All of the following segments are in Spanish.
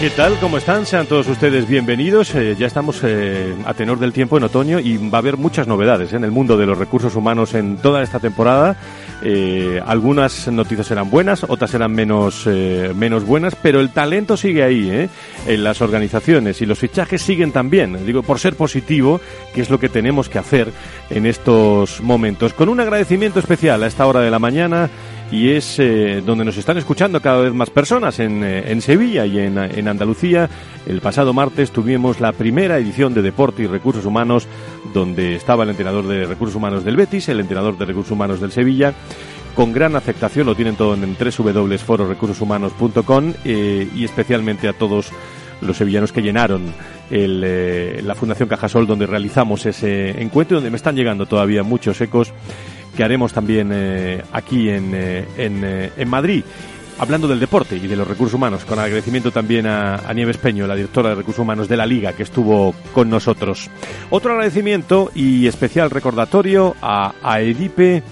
¿Qué tal? ¿Cómo están? Sean todos ustedes bienvenidos. Eh, ya estamos eh, a tenor del tiempo en otoño y va a haber muchas novedades ¿eh? en el mundo de los recursos humanos en toda esta temporada. algunas noticias serán buenas, otras serán menos, menos buenas, pero el talento sigue ahí en las organizaciones y los fichajes siguen también. Digo, por ser positivo, que es lo que tenemos que hacer en estos momentos. Con un agradecimiento especial a esta hora de la mañana y es eh, donde nos están escuchando cada vez más personas en, eh, en Sevilla y en, en, Andalucía. El pasado martes tuvimos la primera edición de Deporte y Recursos Humanos, donde estaba el entrenador de Recursos Humanos del Betis, el entrenador de Recursos Humanos del Sevilla. Con gran aceptación, lo tienen todo en www.fororecursoshumanos.com eh, y especialmente a todos los sevillanos que llenaron el, eh, la Fundación Cajasol donde realizamos ese encuentro, donde me están llegando todavía muchos ecos que haremos también eh, aquí en, eh, eh, en, Madrid hablando del deporte y de los recursos humanos, con agradecimiento también a, Nieves Peño, la directora de recursos humanos de la Liga, que estuvo con nosotros. Otro agradecimiento y especial recordatorio a, a Edipe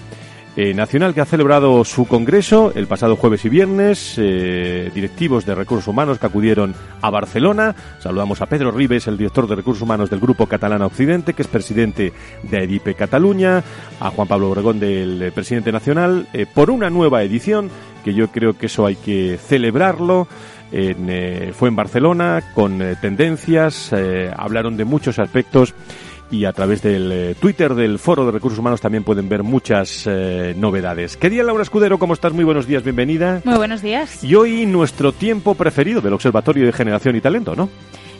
eh, nacional que ha celebrado su congreso el pasado jueves y viernes, eh, directivos de recursos humanos que acudieron a Barcelona. Saludamos a Pedro Ribes, el director de recursos humanos del Grupo Catalana Occidente, que es presidente de EDIPE Cataluña, a Juan Pablo Obregón, del eh, presidente nacional, por una nueva edición, que yo creo que eso hay que celebrarlo. fue en Barcelona con tendencias, hablaron de muchos aspectos y a través del eh, Twitter del Foro de Recursos Humanos también pueden ver muchas eh, novedades. Querida Laura Escudero, ¿cómo estás? Muy buenos días, bienvenida. Muy buenos días. Y hoy nuestro tiempo preferido del Observatorio de Generación y Talento, ¿no?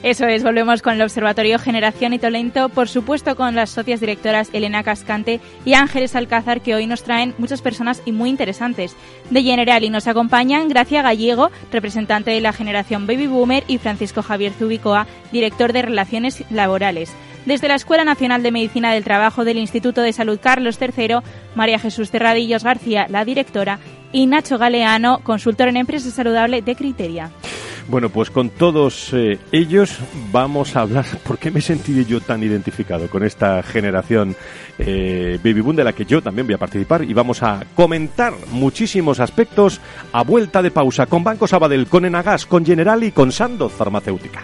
Eso es, volvemos con el Observatorio Generación y Talento, por supuesto con las socias directoras Elena Cascante y Ángeles Alcázar, que hoy nos traen muchas personas y muy interesantes. De General y nos acompañan Gracia Gallego, representante de la generación Baby Boomer, y Francisco Javier Zubicoa, director de Relaciones Laborales. Desde la Escuela Nacional de Medicina del Trabajo del Instituto de Salud Carlos III, María Jesús Terradillos García, la directora, y Nacho Galeano, consultor en empresa saludable de Criteria. Bueno, pues con todos eh, ellos vamos a hablar. ¿Por qué me he sentido yo tan identificado con esta generación eh, Baby Boom de la que yo también voy a participar? Y vamos a comentar muchísimos aspectos a vuelta de pausa con Banco Sabadell, con Enagas, con General y con Sandoz Farmacéutica.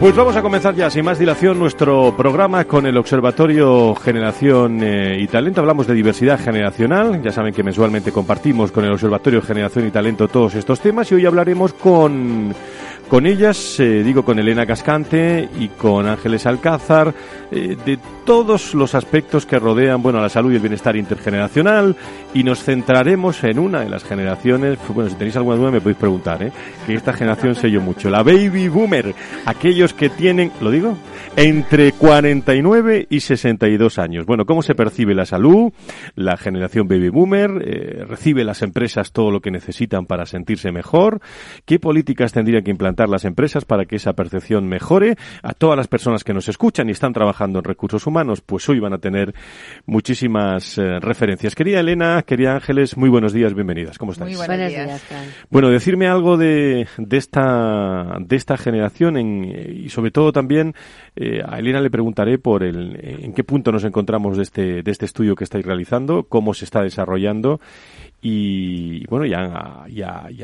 Pues vamos a comenzar ya, sin más dilación, nuestro programa con el Observatorio Generación eh, y Talento. Hablamos de diversidad generacional. Ya saben que mensualmente compartimos con el Observatorio Generación y Talento todos estos temas y hoy hablaremos con con ellas, eh, digo con Elena Cascante y con Ángeles Alcázar, eh, de todos los aspectos que rodean bueno, la salud y el bienestar intergeneracional y nos centraremos en una de las generaciones, bueno, si tenéis alguna duda me podéis preguntar, ¿eh? que esta generación sé yo mucho, la baby boomer, aquellos que tienen, ¿lo digo? Entre 49 y 62 años. Bueno, ¿cómo se percibe la salud? La generación baby boomer, eh, ¿recibe las empresas todo lo que necesitan para sentirse mejor? ¿Qué políticas tendrían que implantar las empresas para que esa percepción mejore? A todas las personas que nos escuchan y están trabajando en recursos humanos, pues hoy van a tener muchísimas eh, referencias. Querida Elena, querida Ángeles, muy buenos días, bienvenidas. ¿Cómo estáis? Muy buenos días. Bueno, decirme algo de, de, esta, de esta generación y sobre todo también eh, a Elena le preguntaré por el, en qué punto nos encontramos de este, de este estudio que estáis realizando, cómo se está desarrollando y bueno, y a,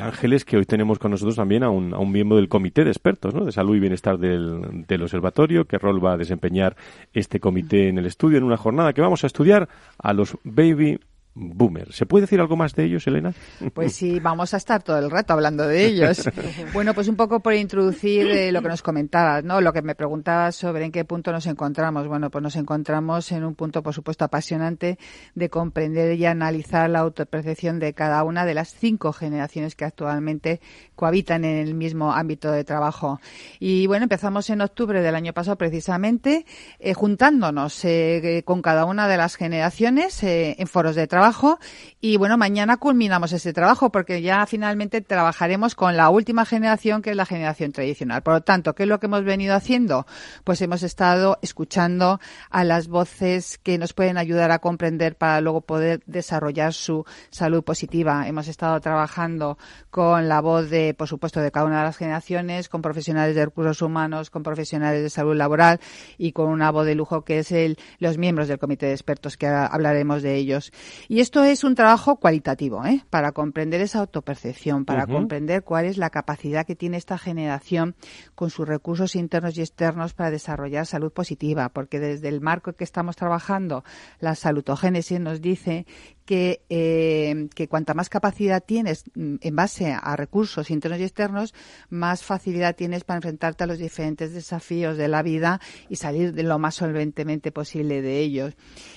Ángeles, que hoy tenemos con nosotros también a un, a un miembro del comité de expertos ¿no? de salud y bienestar del, del observatorio, qué rol va a desempeñar este comité en el estudio en una jornada que vamos a estudiar a los baby boomer. ¿Se puede decir algo más de ellos, Elena? Pues sí, vamos a estar todo el rato hablando de ellos. bueno, pues un poco por introducir eh, lo que nos comentabas, ¿no? Lo que me preguntabas sobre en qué punto nos encontramos. Bueno, pues nos encontramos en un punto, por supuesto, apasionante de comprender y analizar la autopercepción de cada una de las cinco generaciones que actualmente cohabitan en el mismo ámbito de trabajo. Y bueno, empezamos en octubre del año pasado precisamente eh, juntándonos eh, con cada una de las generaciones en foros de trabajo y bueno, mañana culminamos ese trabajo porque ya finalmente trabajaremos con la última generación que es la generación tradicional. Por lo tanto, ¿qué es lo que hemos venido haciendo? Pues hemos estado escuchando a las voces que nos pueden ayudar a comprender para luego poder desarrollar su salud positiva. Hemos estado trabajando con la voz de, por supuesto, de cada una de las generaciones, con profesionales de recursos humanos, con profesionales de salud laboral y con una voz de lujo que es el, los miembros del comité de expertos que hablaremos de ellos. Esto es un trabajo cualitativo, ¿eh? para comprender esa autopercepción, para comprender cuál es la capacidad que tiene esta generación con sus recursos internos y externos para desarrollar salud positiva, porque desde el marco en que estamos trabajando, la salutogénesis nos dice que, eh, que cuanta más capacidad tienes mm, en base a recursos internos y externos, más facilidad tienes para enfrentarte a los diferentes desafíos de la vida y salir de lo más solventemente posible de ellos.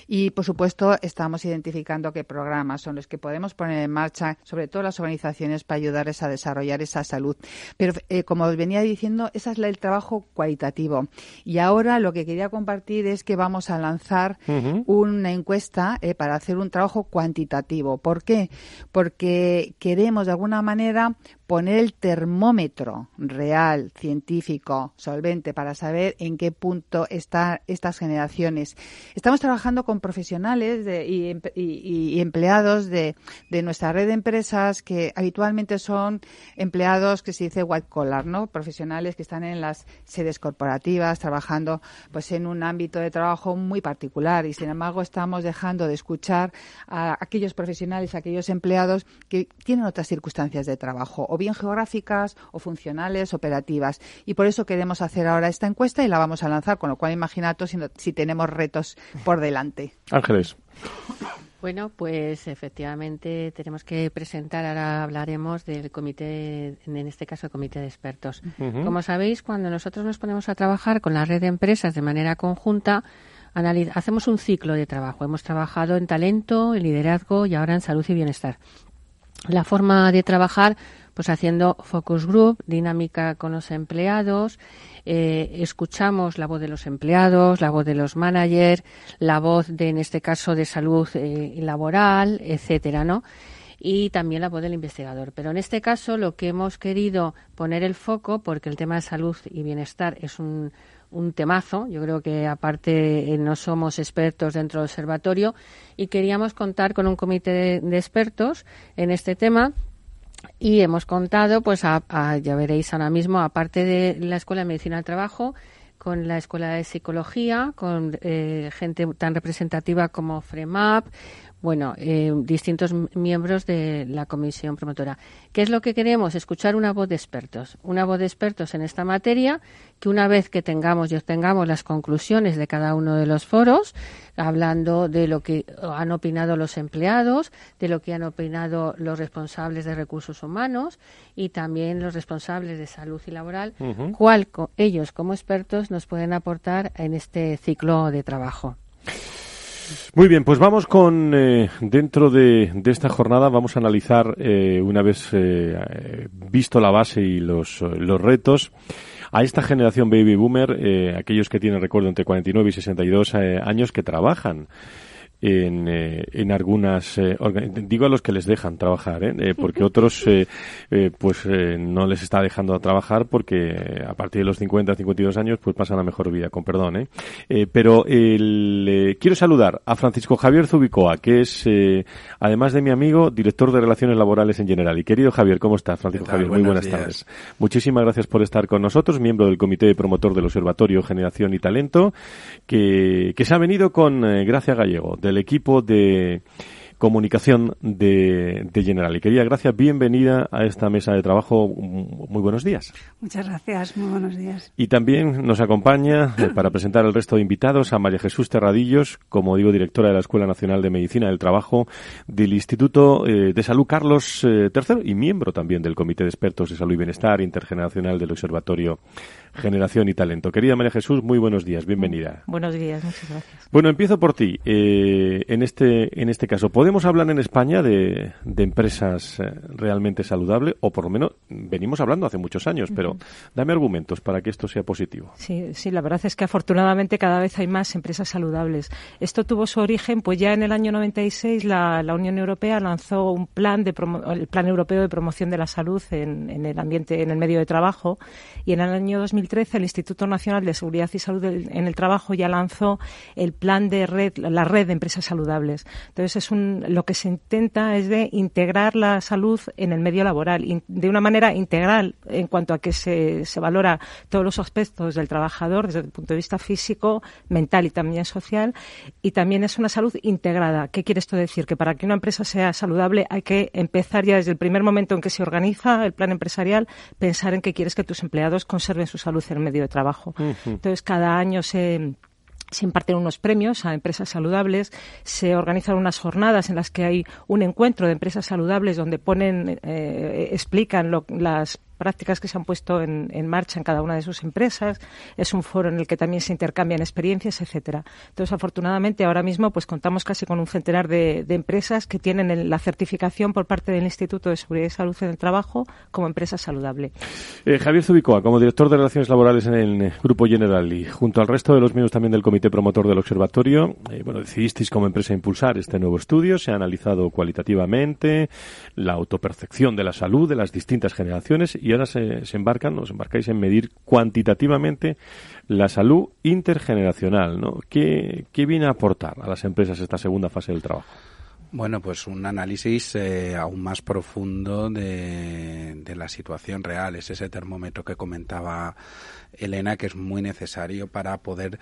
Y, por supuesto, estamos identificando qué programas son los que podemos poner en marcha, sobre todo las organizaciones, para ayudarles a desarrollar esa salud. Pero, eh, como os venía diciendo, ese es el trabajo cualitativo. Y ahora lo que quería compartir es que vamos a lanzar una encuesta eh, para hacer un trabajo cualitativo cuantitativo. ¿Por qué? Porque queremos de alguna manera poner el termómetro real, científico, solvente, para saber en qué punto están estas generaciones. Estamos trabajando con profesionales y, empleados de, nuestra red de empresas que habitualmente son empleados que se dice white collar, ¿no? Profesionales que están en las sedes corporativas trabajando pues en un ámbito de trabajo muy particular y sin embargo estamos dejando de escuchar a aquellos profesionales, a aquellos empleados que tienen otras circunstancias de trabajo bien geográficas o funcionales, operativas. Y por eso queremos hacer ahora esta encuesta y la vamos a lanzar, con lo cual imaginaos si, si tenemos retos por delante. Ángeles. Bueno, pues efectivamente tenemos que presentar, ahora hablaremos del comité, en este caso el comité de expertos. Como sabéis, cuando nosotros nos ponemos a trabajar con la red de empresas de manera conjunta, hacemos un ciclo de trabajo. Hemos trabajado en talento, en liderazgo y ahora en salud y bienestar. La forma de trabajar pues haciendo focus group, dinámica con los empleados, eh, escuchamos la voz de los empleados, la voz de los managers, la voz de, en este caso, de salud eh, laboral, etcétera, ¿no? y también la voz del investigador. Pero en este caso lo que hemos querido poner el foco, porque el tema de salud y bienestar es un, un temazo, yo creo que aparte eh, no somos expertos dentro del observatorio y queríamos contar con un comité de expertos en este tema y hemos contado, pues ya veréis ahora mismo, aparte de la Escuela de Medicina del Trabajo, con la Escuela de Psicología, con eh, gente tan representativa como FREMAP, bueno, eh, distintos miembros de la comisión promotora. ¿Qué es lo que queremos? Escuchar una voz de expertos, una voz de expertos en esta materia, que una vez que tengamos y obtengamos las conclusiones de cada uno de los foros, hablando de lo que han opinado los empleados, de lo que han opinado los responsables de recursos humanos y también los responsables de salud y laboral, cuál ellos como expertos nos pueden aportar en este ciclo de trabajo. Muy bien, pues vamos con, eh, dentro de, esta jornada, vamos a analizar, eh, una vez eh, visto la base y los, los retos, a esta generación baby boomer, aquellos que tienen, recuerdo, entre 49 y 62 años que trabajan en, eh, en algunas eh, digo a los que les dejan trabajar ¿eh? eh porque otros eh, pues no les está dejando trabajar porque a partir de los 50 52 años pues pasan la mejor vida con perdón ¿eh? pero el, quiero saludar a Francisco Javier Zubicoa que es además de mi amigo director de relaciones laborales en general. Y querido Javier cómo estás Francisco Javier muy buenas tardes. Muchísimas gracias por estar con nosotros miembro del comité promotor del observatorio generación y talento que, que se ha venido con Gracia Gallego del equipo de comunicación de, de General. Y quería, gracias, bienvenida a esta mesa de trabajo. Muy buenos días. Muchas gracias, muy buenos días. Y también nos acompaña eh, para presentar el resto de invitados a María Jesús Terradillos, como digo, directora de la Escuela Nacional de Medicina del Trabajo del Instituto eh, de Salud Carlos III eh, y miembro también del Comité de Expertos de Salud y Bienestar Intergeneracional del Observatorio Generación y Talento. Querida María Jesús, muy buenos días, bienvenida. Buenos días, muchas gracias. Bueno, empiezo por ti. Eh, en este en este caso, ¿podemos hablar en España de, de empresas eh, realmente saludables? O por lo menos venimos hablando hace muchos años, pero dame argumentos para que esto sea positivo. Sí, sí, la verdad es que afortunadamente cada vez hay más empresas saludables. Esto tuvo su origen, pues ya en el año 96 la, la Unión Europea lanzó un plan de el Plan Europeo de Promoción de la Salud en, en el ambiente, en el medio de trabajo, y en el año 2000 2013 el Instituto Nacional de Seguridad y Salud en el Trabajo ya lanzó el plan de red, la red de empresas saludables. Entonces es un, lo que se intenta es de integrar la salud en el medio laboral de una manera integral en cuanto a que se, se valora todos los aspectos del trabajador desde el punto de vista físico, mental y también social y también es una salud integrada. ¿Qué quiere esto decir? Que para que una empresa sea saludable hay que empezar ya desde el primer momento en que se organiza el plan empresarial pensar en que quieres que tus empleados conserven su salud salud en el medio de trabajo. Entonces, cada año se se imparten unos premios a empresas saludables, se organizan unas jornadas en las que hay un encuentro de empresas saludables donde ponen, eh, explican las prácticas que se han puesto en, marcha en cada una de sus empresas. Es un foro en el que también se intercambian experiencias, etcétera. Entonces, afortunadamente, ahora mismo pues contamos casi con un centenar de, empresas que tienen la certificación por parte del Instituto de Seguridad y Salud en el Trabajo como empresa saludable. Eh, Javier Zubicoa, como director de Relaciones Laborales en el Grupo General y junto al resto de los miembros también del Comité Promotor del Observatorio, eh, bueno, decidisteis como empresa impulsar este nuevo estudio. Se ha analizado cualitativamente la autopercepción de la salud de las distintas generaciones y y ahora se, embarcan, os embarcáis en medir cuantitativamente la salud intergeneracional, ¿no? ¿Qué, ¿Qué viene a aportar a las empresas esta segunda fase del trabajo? Bueno, pues un análisis eh, aún más profundo de, la situación real. Es ese termómetro que comentaba Elena, que es muy necesario para poder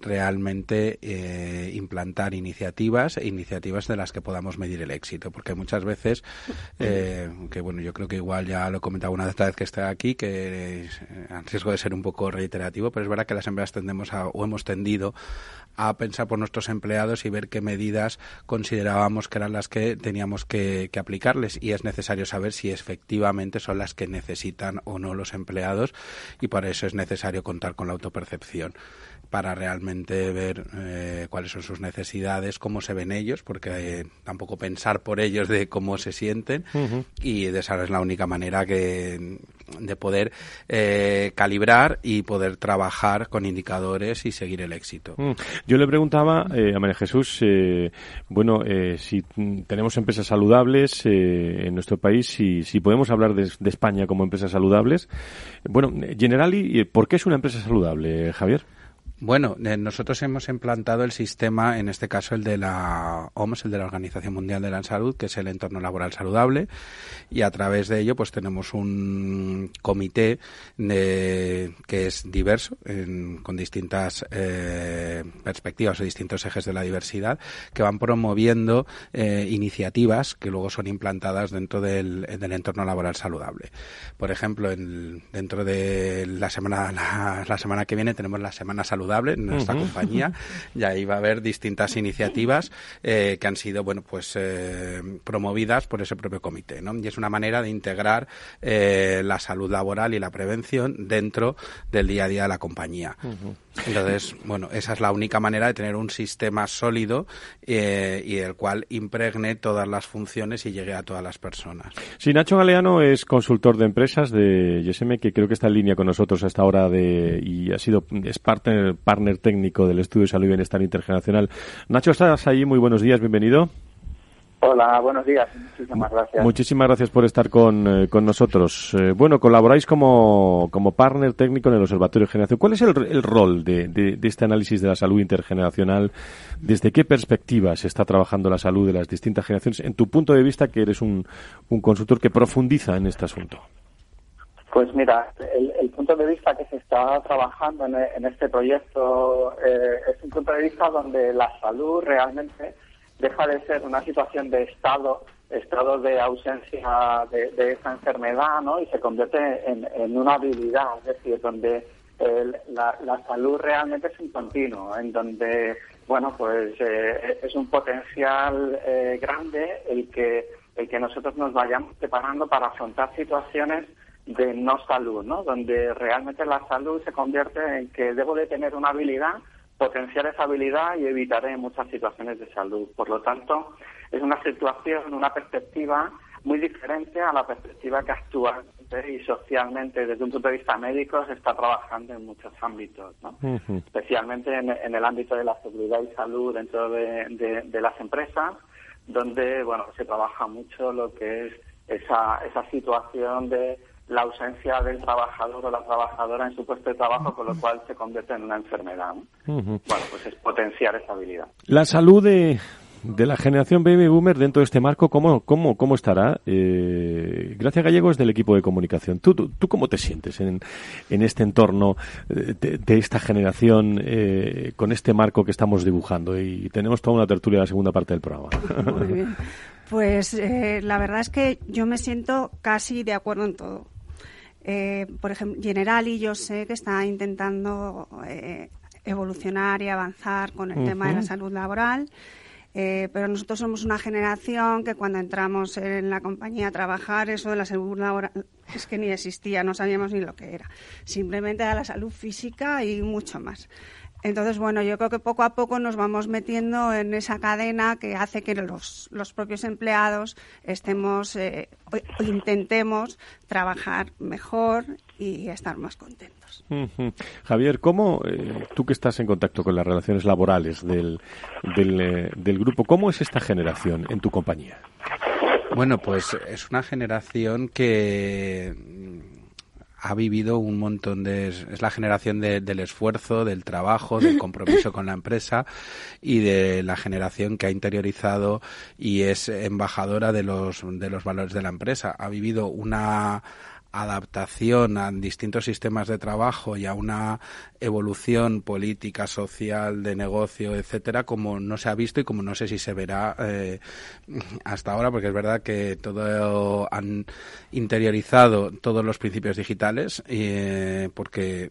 realmente eh, implantar iniciativas e iniciativas de las que podamos medir el éxito. Porque muchas veces, eh, que bueno, yo creo que igual ya lo he comentado una vez que estoy aquí, que es, a riesgo de ser un poco reiterativo, pero es verdad que las empresas tendemos a, o hemos tendido a pensar por nuestros empleados y ver qué medidas considerábamos que eran las que teníamos que, aplicarles. Y es necesario saber si efectivamente son las que necesitan o no los empleados. Y por eso es necesario contar con la autopercepción para realmente ver eh, cuáles son sus necesidades, cómo se ven ellos, porque eh, tampoco pensar por ellos de cómo se sienten y de esa es la única manera que de poder eh, calibrar y poder trabajar con indicadores y seguir el éxito. Mm. Yo le preguntaba a María Jesús, bueno, si tenemos empresas saludables en nuestro país, si, si podemos hablar de, de, España como empresas saludables. Bueno, Generali, ¿por qué es una empresa saludable, Javier? Bueno, eh, nosotros hemos implantado el sistema, en este caso el de la OMS, el de la Organización Mundial de la Salud, que es el entorno laboral saludable, y a través de ello pues tenemos un comité que es diverso, con distintas eh, perspectivas o distintos ejes de la diversidad, que van promoviendo eh, iniciativas que luego son implantadas dentro del, entorno laboral saludable. Por ejemplo, en, dentro de la semana, la semana que viene tenemos la Semana Saludable en nuestra compañía y ahí va a haber distintas iniciativas eh, que han sido bueno pues eh, promovidas por ese propio comité ¿no? y es una manera de integrar eh, la salud laboral y la prevención dentro del día a día de la compañía. Entonces, bueno, esa es la única manera de tener un sistema sólido y el cual impregne todas las funciones y llegue a todas las personas. Sí, Nacho Galeano es consultor de empresas de YSM, que creo que está en línea con nosotros hasta ahora de, y ha sido es partner, partner técnico del Estudio de Salud y Bienestar Internacional. Nacho, estás ahí, muy buenos días, bienvenido. Hola, buenos días. Muchísimas gracias. Muchísimas gracias por estar con, eh, con nosotros. Eh, bueno, colaboráis como, como partner técnico en el Observatorio de Generación. ¿Cuál es el, el rol de, de, este análisis de la salud intergeneracional? ¿Desde qué perspectiva se está trabajando la salud de las distintas generaciones? En tu punto de vista, que eres un, un consultor que profundiza en este asunto. Pues mira, el, el, punto de vista que se está trabajando en, este proyecto eh, es un punto de vista donde la salud realmente deja de ser una situación de estado, estado de ausencia de, esa enfermedad, ¿no? Y se convierte en, una habilidad, es decir, donde la, salud realmente es un continuo, en donde, bueno, pues eh, es un potencial eh, grande el que, el que nosotros nos vayamos preparando para afrontar situaciones de no salud, ¿no? Donde realmente la salud se convierte en que debo de tener una habilidad potenciar esa habilidad y evitaré muchas situaciones de salud. Por lo tanto, es una situación, una perspectiva muy diferente a la perspectiva que actualmente y socialmente desde un punto de vista médico se está trabajando en muchos ámbitos, ¿no? especialmente en, el ámbito de la seguridad y salud dentro de, de, las empresas, donde bueno se trabaja mucho lo que es esa, esa situación de la ausencia del trabajador o la trabajadora en su puesto de trabajo, con lo cual se convierte en una enfermedad. Bueno, pues es potenciar esa habilidad. La salud de, de la generación baby boomer dentro de este marco, ¿cómo, cómo, cómo estará? Eh, Gracias Gallegos del equipo de comunicación. ¿Tú, tú, cómo te sientes en, en este entorno eh, de, esta generación eh, con este marco que estamos dibujando? Y tenemos toda una tertulia en la segunda parte del programa. Muy bien. Pues eh, la verdad es que yo me siento casi de acuerdo en todo. Eh, por ejemplo, Generali yo sé que está intentando eh, evolucionar y avanzar con el tema de la salud laboral. Eh, pero nosotros somos una generación que cuando entramos en la compañía a trabajar, eso de la salud laboral es que ni existía, no sabíamos ni lo que era. Simplemente era la salud física y mucho más. Entonces, bueno, yo creo que poco a poco nos vamos metiendo en esa cadena que hace que los, los propios empleados estemos eh, o, intentemos trabajar mejor y estar más contentos. Javier, ¿cómo, eh, tú que estás en contacto con las relaciones laborales del, del, eh, del grupo, cómo es esta generación en tu compañía? Bueno, pues es una generación que ha vivido un montón de... es la generación del esfuerzo, del trabajo, del compromiso con la empresa y de la generación que ha interiorizado y es embajadora de los, de los valores de la empresa. Ha vivido una adaptación a distintos sistemas de trabajo y a una evolución política, social, de negocio, etcétera, como no se ha visto y como no sé si se verá eh, hasta ahora, porque es verdad que todo han interiorizado todos los principios digitales, eh, porque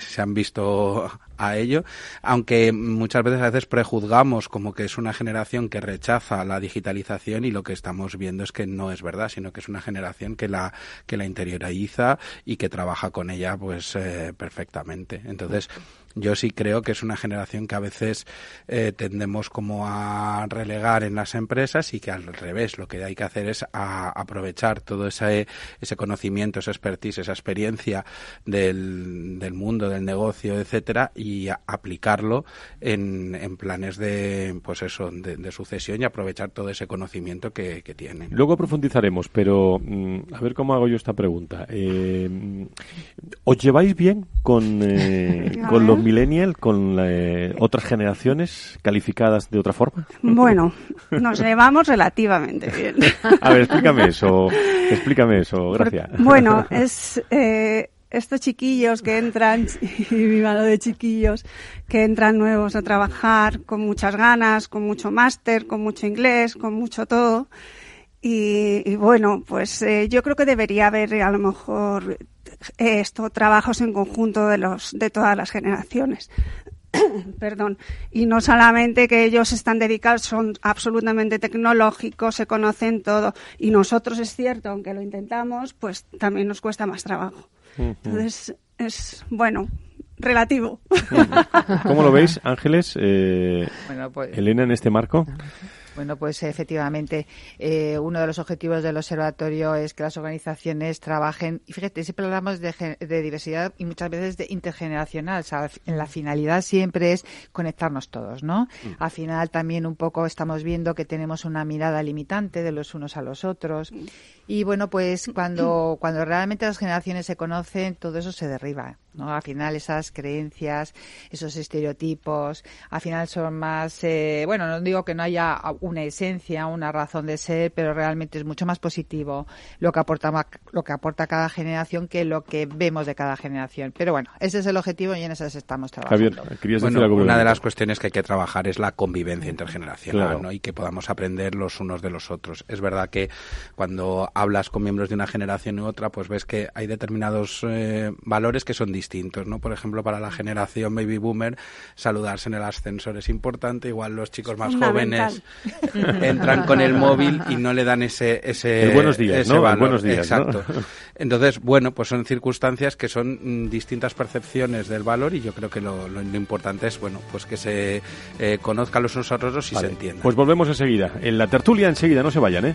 se han visto a ello, aunque muchas veces a veces prejuzgamos como que es una generación que rechaza la digitalización y lo que estamos viendo es que no es verdad, sino que es una generación que la que la interioriza y que trabaja con ella pues eh, perfectamente. Entonces, yo sí creo que es una generación que a veces eh, tendemos como a relegar en las empresas y que al revés lo que hay que hacer es aprovechar todo ese, ese conocimiento, esa expertise, esa experiencia del, del mundo, del negocio, etcétera, y aplicarlo en, en, planes de, pues eso, de, sucesión y aprovechar todo ese conocimiento que, que tienen. Luego profundizaremos, pero mm, a ver cómo hago yo esta pregunta. Eh, ¿Os lleváis bien con, eh, con los millennials, con eh, otras generaciones calificadas de otra forma? Bueno, nos llevamos relativamente bien. A ver, explícame eso, explícame eso, gracias. bueno, es eh, estos chiquillos que entran, y mi mano de chiquillos, que entran nuevos a trabajar con muchas ganas, con mucho máster, con mucho inglés, con mucho todo. Y, bueno, pues eh, yo creo que debería haber a lo mejor esto trabajos en conjunto de los de todas las generaciones. Perdón. Y no solamente que ellos están dedicados, son absolutamente tecnológicos, se conocen todo. Y nosotros es cierto, aunque lo intentamos, pues también nos cuesta más trabajo. Entonces, es bueno, relativo. ¿Cómo lo veis, Ángeles? Eh, pues Elena, en este marco. Bueno, pues efectivamente, eh, uno de los objetivos del observatorio es que las organizaciones trabajen, y fíjate, siempre hablamos de, diversidad y muchas veces de intergeneracional, o sea, en la finalidad siempre es conectarnos todos, ¿no? Mm. Al final también un poco estamos viendo que tenemos una mirada limitante de los unos a los otros, mm. y bueno, pues cuando, cuando realmente las generaciones se conocen, todo eso se derriba. ¿No? Al final esas creencias, esos estereotipos, al final son más, eh, bueno, no digo que no haya una esencia, una razón de ser, pero realmente es mucho más positivo lo que aporta, lo que aporta cada generación que lo que vemos de cada generación. Pero bueno, ese es el objetivo y en eso estamos trabajando. bueno, una de las cuestiones que hay que trabajar es la convivencia intergeneracional, ¿no? Y que podamos aprender los unos de los otros. Es verdad que cuando hablas con miembros de una generación u otra, pues ves que hay determinados eh, valores que son distintos distintos, ¿no? Por ejemplo, para la generación baby boomer, saludarse en el ascensor es importante, igual los chicos más jóvenes entran con el móvil y no le dan ese ese buenos días, ¿no? buenos días, Exacto. Entonces, bueno, pues son circunstancias que son mm, distintas percepciones del valor y yo creo que lo, importante es, bueno, pues que se eh, conozcan los unos a otros y se entiendan. Pues volvemos enseguida. En la tertulia enseguida, no se vayan, ¿eh?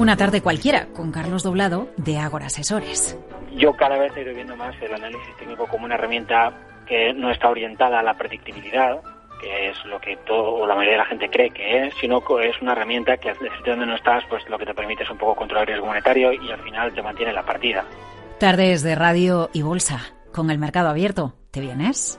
Una tarde cualquiera con Carlos Doblado de Ágora Asesores. Yo cada vez estoy viendo más el análisis técnico como una herramienta que no está orientada a la predictibilidad, que es lo que todo, o la mayoría de la gente cree que es, sino que es una herramienta que al sitio donde no estás, pues lo que te permite es un poco controlar el riesgo monetario y al final te mantiene la partida. Tardes de radio y bolsa, con el mercado abierto. ¿Te vienes?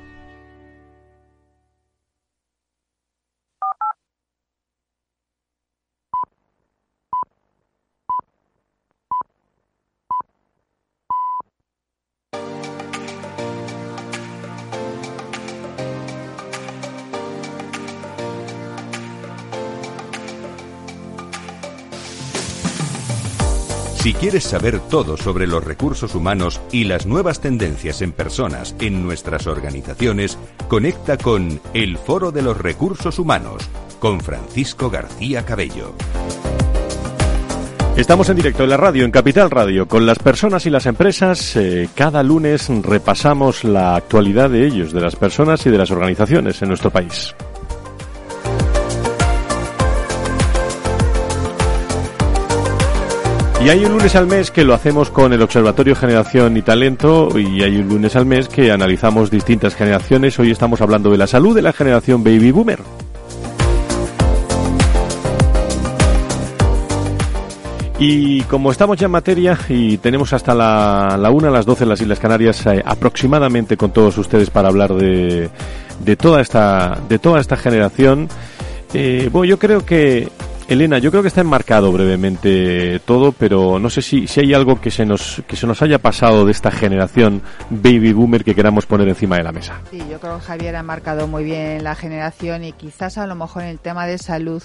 Si quieres saber todo sobre los recursos humanos y las nuevas tendencias en personas en nuestras organizaciones, conecta con El Foro de los Recursos Humanos con Francisco García Cabello. Estamos en directo en la radio, en Capital Radio, con las personas y las empresas. Eh, cada lunes repasamos la actualidad de ellos, de las personas y de las organizaciones en nuestro país. Y hay un lunes al mes que lo hacemos con el Observatorio Generación y Talento y hay un lunes al mes que analizamos distintas generaciones. Hoy estamos hablando de la salud de la generación Baby Boomer. Y como estamos ya en materia y tenemos hasta la, una las 12 en las Islas Canarias eh, aproximadamente con todos ustedes para hablar de, de, toda, esta, de toda esta generación, eh, bueno, yo creo que Elena, yo creo que está enmarcado brevemente todo, pero no sé si, si hay algo que se, nos, que se nos haya pasado de esta generación baby boomer que queramos poner encima de la mesa. Sí, yo creo que Javier ha marcado muy bien la generación y quizás a lo mejor en el tema de salud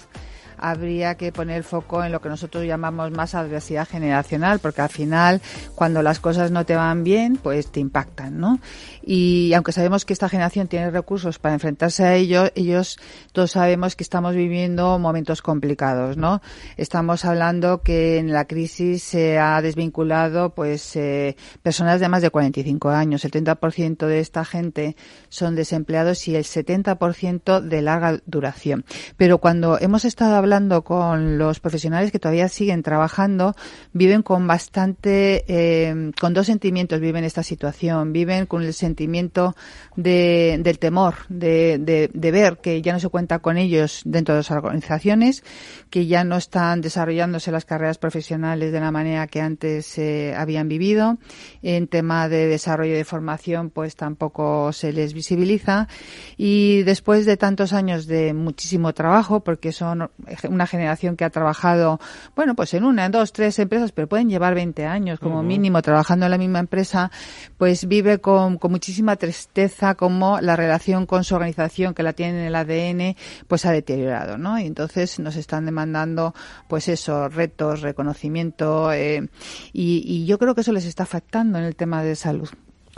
habría que poner foco en lo que nosotros llamamos más adversidad generacional, porque al final, cuando las cosas no te van bien, pues te impactan, ¿no? Y aunque sabemos que esta generación tiene recursos para enfrentarse a ello, ellos todos sabemos que estamos viviendo momentos complicados, ¿no? Estamos hablando que en la crisis se ha desvinculado, pues, eh, personas de más de 45 años. El 30% de esta gente son desempleados y el 70% de larga duración. Pero cuando hemos estado hablando con los profesionales que todavía siguen trabajando, viven con bastante, eh, con dos sentimientos viven esta situación. Viven con el sentimiento de, del temor, de, de, ver que ya no se cuenta con ellos dentro de las organizaciones, que ya no están desarrollándose las carreras profesionales de la manera que antes eh, habían vivido. En tema de desarrollo de formación, pues tampoco se les visibiliza. Y después de tantos años de muchísimo trabajo, porque son una generación que ha trabajado, bueno, pues en una, en dos, tres empresas, pero pueden llevar 20 años como uh -huh. mínimo trabajando en la misma empresa, pues vive con, con muchísima tristeza como la relación con su organización, que la tiene en el ADN, pues ha deteriorado, ¿no? Y entonces nos están demandando, pues eso, retos, reconocimiento, eh, y, y yo creo que eso les está afectando en el tema de salud.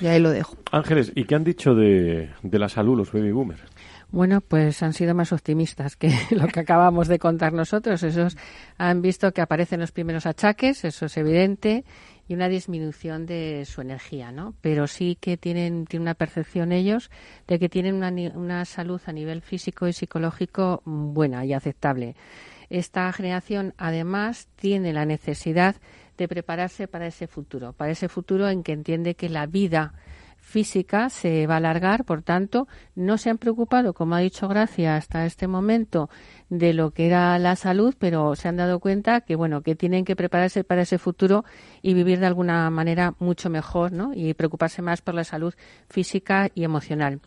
Y ahí lo dejo. Ángeles, ¿y qué han dicho de, de la salud los baby boomers? Bueno, pues han sido más optimistas que lo que acabamos de contar nosotros. Esos han visto que aparecen los primeros achaques, eso es evidente, y una disminución de su energía, ¿no? Pero sí que tienen, tienen una percepción ellos de que tienen una, una salud a nivel físico y psicológico buena y aceptable. Esta generación, además, tiene la necesidad de prepararse para ese futuro, para ese futuro en que entiende que la vida física se va a alargar, por tanto, no se han preocupado, como ha dicho Gracia, hasta este momento de lo que era la salud, pero se han dado cuenta que, bueno, que tienen que prepararse para ese futuro y vivir de alguna manera mucho mejor, ¿no? Y preocuparse más por la salud física y emocional.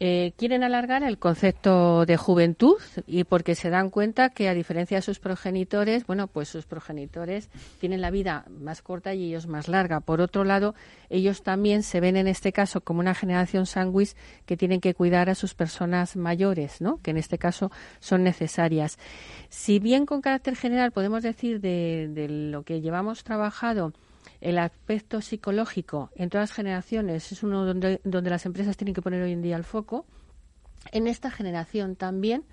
Eh, quieren alargar el concepto de juventud y porque se dan cuenta que a diferencia de sus progenitores, bueno, pues sus progenitores tienen la vida más corta y ellos más larga. Por otro lado, ellos también se ven en este caso como una generación sanguis que tienen que cuidar a sus personas mayores, ¿no? Que en este caso son necesarias. Si bien con carácter general podemos decir de, de lo que llevamos trabajado el aspecto psicológico en todas las generaciones es uno donde, donde las empresas tienen que poner hoy en día el foco. En esta generación también,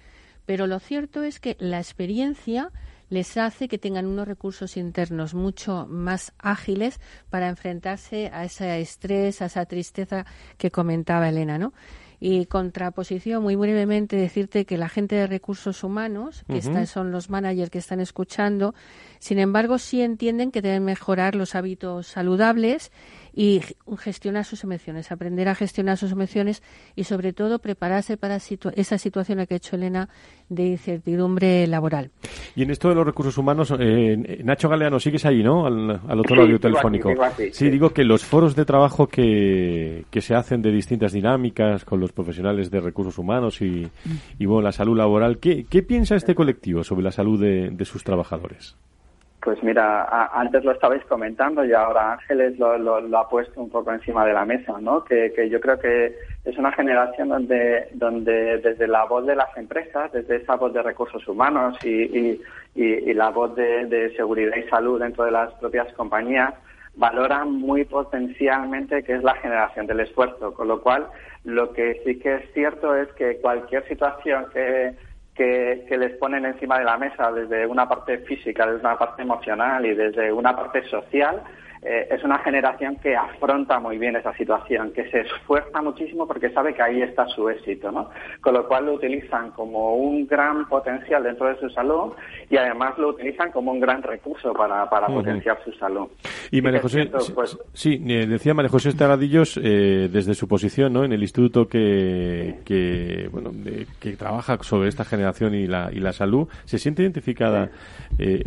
pero lo cierto es que la experiencia les hace que tengan unos recursos internos mucho más ágiles para enfrentarse a ese estrés, a esa tristeza que comentaba Elena, ¿no? Y contraposición, muy brevemente, decirte que la gente de recursos humanos, que uh -huh. están, son los managers que están escuchando, sin embargo, sí entienden que deben mejorar los hábitos saludables y gestionar sus emociones, aprender a gestionar sus emociones y sobre todo prepararse para esa situación a que ha hecho Elena de incertidumbre laboral. Y en esto de los recursos humanos, eh, Nacho Galeano, sigues ahí, ¿no? Al, otro lado telefónico. sí, digo que los foros de trabajo que, que se hacen de distintas dinámicas con los profesionales de recursos humanos y, y bueno, la salud laboral, ¿qué, qué piensa este colectivo sobre la salud de, de sus trabajadores? Pues mira, antes lo estabais comentando y ahora Ángeles lo, lo, ha puesto un poco encima de la mesa, ¿no? Que, que, yo creo que es una generación donde, donde desde la voz de las empresas, desde esa voz de recursos humanos y, y, y, la voz de, de, seguridad y salud dentro de las propias compañías, valoran muy potencialmente que es la generación del esfuerzo. Con lo cual, lo que sí que es cierto es que cualquier situación que que, les ponen encima de la mesa desde una parte física, desde una parte emocional y desde una parte social, eh, es una generación que afronta muy bien esa situación, que se esfuerza muchísimo porque sabe que ahí está su éxito, ¿no? Con lo cual lo utilizan como un gran potencial dentro de su salud y además lo utilizan como un gran recurso para, para potenciar su salud. Y María José, pues, sí, eh, decía María José Estaradillos eh, desde su posición, ¿no? En el instituto que, que bueno, que trabaja sobre esta generación y la, y la salud, ¿se siente identificada,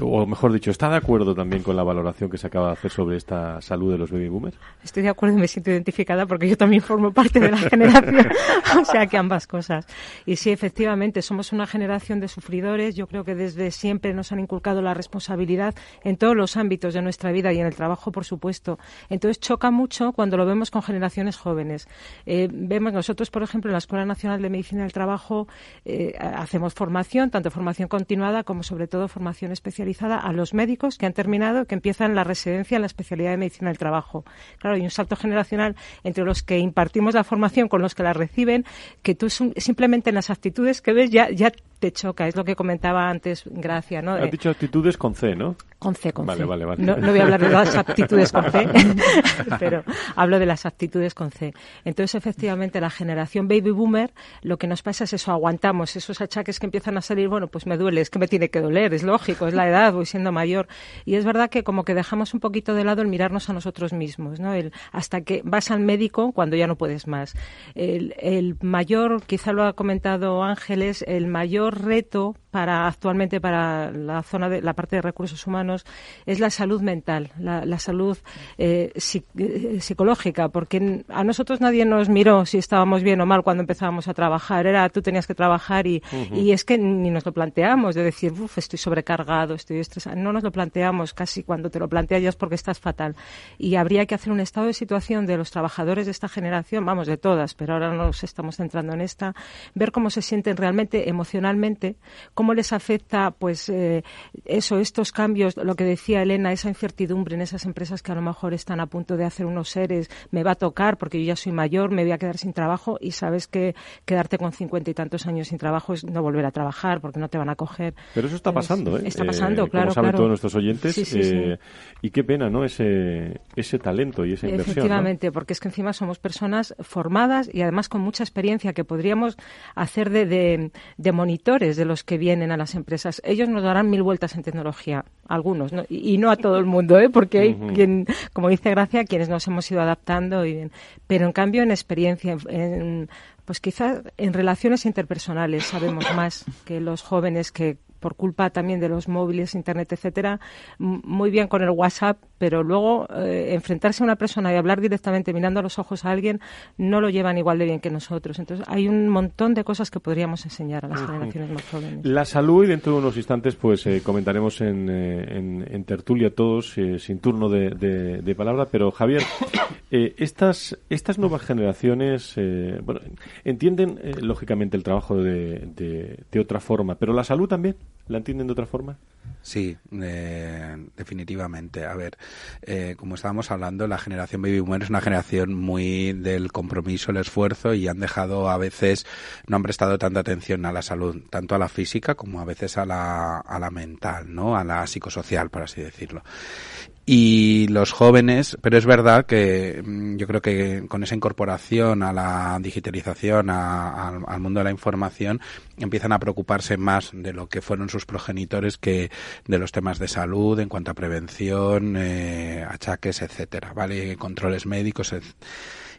o mejor dicho, está de acuerdo también con la valoración que se acaba de hacer sobre esta salud de los baby boomers? Estoy de acuerdo y me siento identificada porque yo también formo parte de la generación, o sea que ambas cosas. Y sí, efectivamente, somos una generación de sufridores. Yo creo que desde siempre nos han inculcado la responsabilidad en todos los ámbitos de nuestra vida y en el trabajo, por supuesto. Entonces choca mucho cuando lo vemos con generaciones jóvenes. Eh, vemos nosotros, por ejemplo, en la Escuela Nacional de Medicina del Trabajo eh, hacemos formación, tanto formación continuada como sobre todo formación especializada a los médicos que han terminado, que empiezan la residencia en la especialidad de medicina del trabajo. Claro, hay un salto generacional entre los que impartimos la formación con los que la reciben, que tú simplemente en las actitudes que ves ya, ya te choca. Es lo que comentaba antes Gracia, ¿no? Has dicho actitudes con C, ¿no? Con C, con vale, C. Vale, vale. No, voy a hablar de las aptitudes con C, pero hablo de las actitudes con C. Entonces, efectivamente, la generación baby boomer, lo que nos pasa es eso, aguantamos esos achaques que empiezan a salir, bueno, pues me duele, es que me tiene que doler, es lógico, es la edad, voy siendo mayor. Y es verdad que como que dejamos un poquito de lado el mirarnos a nosotros mismos, ¿no? El, hasta que vas al médico cuando ya no puedes más. El, el mayor, quizá lo ha comentado Ángeles, el mayor reto para actualmente para la zona de la parte de recursos humanos es la salud mental, la, salud eh, eh, psicológica, porque a nosotros nadie nos miró si estábamos bien o mal cuando empezábamos a trabajar. Era tú tenías que trabajar y, y es que ni nos lo planteamos de decir, uff, estoy sobrecargado, estoy estresado. No nos lo planteamos casi cuando te lo planteas ya es porque estás fatal. Y habría que hacer un estado de situación de los trabajadores de esta generación, vamos, de todas, pero ahora nos estamos centrando en esta, ver cómo se sienten realmente emocionalmente, cómo les afecta, pues, eh, eso, estos cambios, lo que decía Elena, esa incertidumbre en esas empresas que a lo mejor están a punto de hacer unos seres, me va a tocar porque yo ya soy mayor, me voy a quedar sin trabajo y sabes que quedarte con cincuenta y tantos años sin trabajo es no volver a trabajar porque no te van a coger. Pero eso está pasando, ¿eh? Está pasando, eh, claro. Como saben todos nuestros oyentes. Eh, y qué pena, ¿no? Ese, ese talento y esa inversión. Efectivamente, porque es que encima somos personas formadas y además con mucha experiencia que podríamos hacer de, de, de monitores de los que vienen a las empresas. Ellos nos darán mil vueltas en tecnología, algunos, Y, no a todo el mundo, ¿eh? porque hay quien, como dice Gracia, quienes nos hemos ido adaptando. Y, pero en cambio en experiencia, en, pues quizás en relaciones interpersonales sabemos más que los jóvenes que por culpa también de los móviles, internet, etcétera, muy bien con el WhatsApp, pero luego eh, enfrentarse a una persona y hablar directamente mirando a los ojos a alguien no lo llevan igual de bien que nosotros. Entonces hay un montón de cosas que podríamos enseñar a las generaciones más jóvenes. La salud y dentro de unos instantes pues eh, comentaremos en, eh, en, tertulia todos sin turno de, de, palabra, pero Javier, estas estas nuevas generaciones bueno entienden lógicamente el trabajo de, de otra forma, pero la salud también. ¿La entienden de otra forma? Sí, eh, definitivamente. A ver, eh, como estábamos hablando, la generación baby boomer es una generación muy del compromiso, el esfuerzo y han dejado a veces, no han prestado tanta atención a la salud, tanto a la física como a veces a la, a la mental, ¿no? A la psicosocial, por así decirlo. Y los jóvenes, pero es verdad que mm, yo creo que con esa incorporación a la digitalización, al mundo de la información, empiezan a preocuparse más de lo que fueron sus progenitores que de los temas de salud en cuanto a prevención, eh, achaques, etcétera, ¿vale? Controles médicos,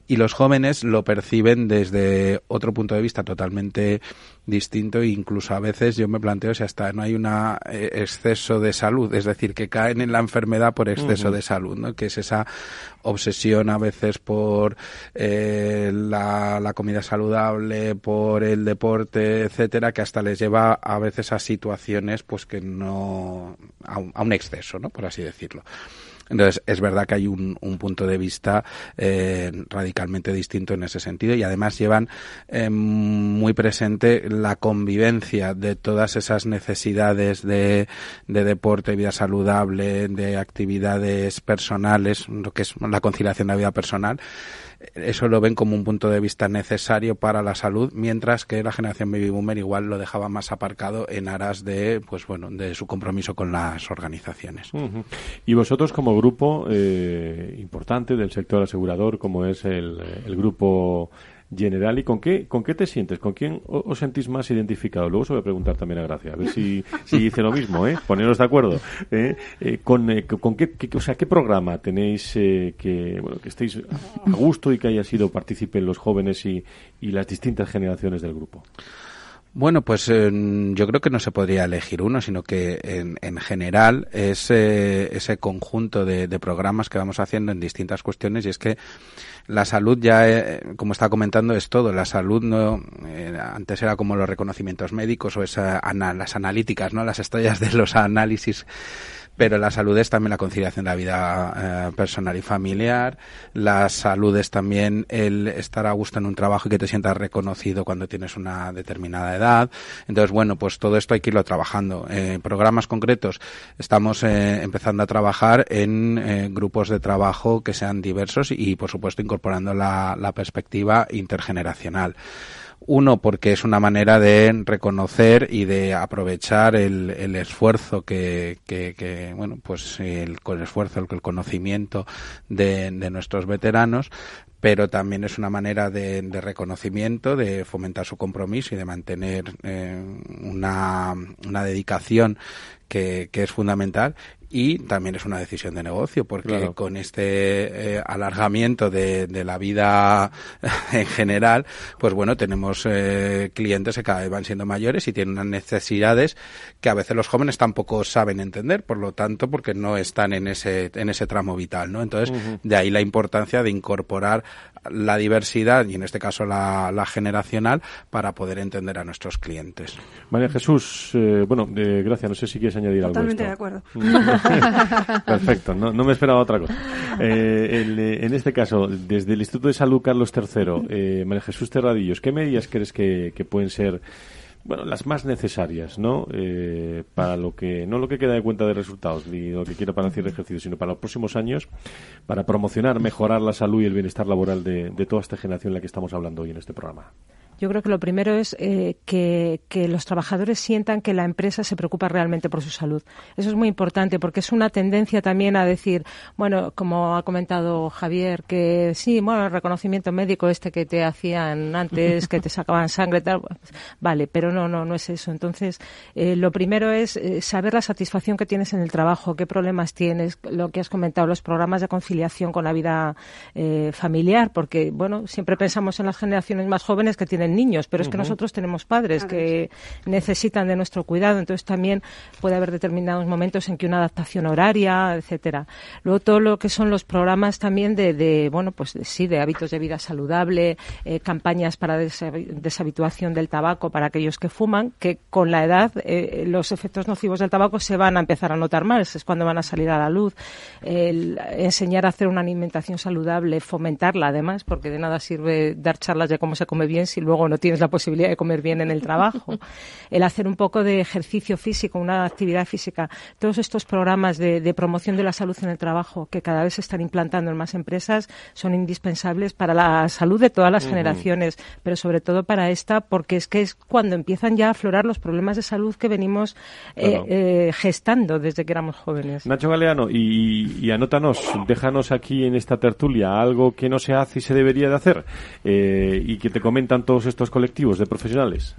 y los jóvenes lo perciben desde otro punto de vista totalmente distinto e incluso a veces yo me planteo si hasta no hay un eh, exceso de salud, es decir, que caen en la enfermedad por exceso de salud, ¿no? que es esa obsesión a veces por eh, la, la, comida saludable, por el deporte, etcétera, que hasta les lleva a veces a situaciones pues que no a un, a un exceso, ¿no? por así decirlo. Entonces, es verdad que hay un, un punto de vista eh, radicalmente distinto en ese sentido y además llevan eh, muy presente la convivencia de todas esas necesidades de, de deporte, vida saludable, de actividades personales, lo que es la conciliación de la vida personal eso lo ven como un punto de vista necesario para la salud, mientras que la generación baby boomer igual lo dejaba más aparcado en aras de, pues bueno, de su compromiso con las organizaciones. Y vosotros como grupo eh, importante del sector asegurador, como es el, el grupo general. ¿Y con qué, con qué te sientes? ¿Con quién os sentís más identificado? Luego se voy a preguntar también a Gracia, a ver si, si dice lo mismo, ¿eh? Poneros de acuerdo. ¿eh? Eh, con, eh, con qué, o sea, qué programa tenéis que, bueno, que estéis a gusto y que haya sido participen los jóvenes y, y las distintas generaciones del grupo? Bueno, pues yo creo que no se podría elegir uno, sino que en, en general es ese conjunto de, de, programas que vamos haciendo en distintas cuestiones y es que la salud ya, eh, como estaba comentando, es todo. La salud no, eh, antes era como los reconocimientos médicos o esa, las analíticas, ¿no? Las estrellas de los análisis pero la salud es también la conciliación de la vida eh, personal y familiar, la salud es también el estar a gusto en un trabajo y que te sientas reconocido cuando tienes una determinada edad. Entonces, bueno, pues todo esto hay que irlo trabajando. En programas concretos estamos eh, empezando a trabajar en eh, grupos de trabajo que sean diversos y, por supuesto, la, la perspectiva intergeneracional. Uno, porque es una manera de reconocer y de aprovechar el, esfuerzo que, que, bueno, pues el, el esfuerzo, el, el conocimiento de, de nuestros veteranos, pero también es una manera de, reconocimiento, de fomentar su compromiso y de mantener eh, una, dedicación que, es fundamental y también es una decisión de negocio porque con este eh, alargamiento de, de, la vida en general pues bueno tenemos eh, clientes que cada vez van siendo mayores y tienen unas necesidades que a veces los jóvenes tampoco saben entender por lo tanto porque no están en ese en ese tramo vital no entonces uh -huh. de ahí la importancia de incorporar la diversidad y en este caso la, la generacional para poder entender a nuestros clientes. María Jesús eh, bueno gracias. No sé si quieres añadir Totalmente algo Totalmente de acuerdo Perfecto, no, no, me esperaba otra cosa. Eh, el, en este caso, desde el Instituto de Salud Carlos III, eh, María Jesús Terradillos, ¿qué medidas crees que, pueden ser bueno, las más necesarias, ¿no? Eh, para lo que, no lo que queda de cuenta de resultados, ni lo que quiera para hacer ejercicio, sino para los próximos años, para promocionar, mejorar la salud y el bienestar laboral de, de toda esta generación en la que estamos hablando hoy en este programa. Yo creo que lo primero es eh, que, los trabajadores sientan que la empresa se preocupa realmente por su salud. Eso es muy importante porque es una tendencia también a decir, bueno, como ha comentado Javier, que sí, bueno, el reconocimiento médico este que te hacían antes, que te sacaban sangre, tal, vale, pero no, no, no es eso. Entonces, eh, lo primero es eh, saber la satisfacción que tienes en el trabajo, qué problemas tienes, lo que has comentado, los programas de conciliación con la vida eh, familiar, porque, bueno, siempre pensamos en las generaciones más jóvenes que tienen niños, pero es que uh -huh. nosotros tenemos padres que necesitan de nuestro cuidado, entonces también puede haber determinados momentos en que una adaptación horaria, etcétera. Luego todo lo que son los programas también de, de bueno, pues de, sí, de hábitos de vida saludable, eh, campañas para deshabituación del tabaco para aquellos que fuman, que con la edad eh, los efectos nocivos del tabaco se van a empezar a notar más, es cuando van a salir a la luz. El, enseñar a hacer una alimentación saludable, fomentarla además, porque de nada sirve dar charlas de cómo se come bien si luego luego no tienes la posibilidad de comer bien en el trabajo. el hacer un poco de ejercicio físico, una actividad física. Todos estos programas de, promoción de la salud en el trabajo que cada vez se están implantando en más empresas son indispensables para la salud de todas las generaciones, pero sobre todo para esta, porque es que es cuando empiezan ya a aflorar los problemas de salud que venimos eh, eh, gestando desde que éramos jóvenes. Nacho Galeano, y, y, anótanos, déjanos aquí en esta tertulia algo que no se hace y se debería de hacer eh, y que te comentan todos estos colectivos de profesionales.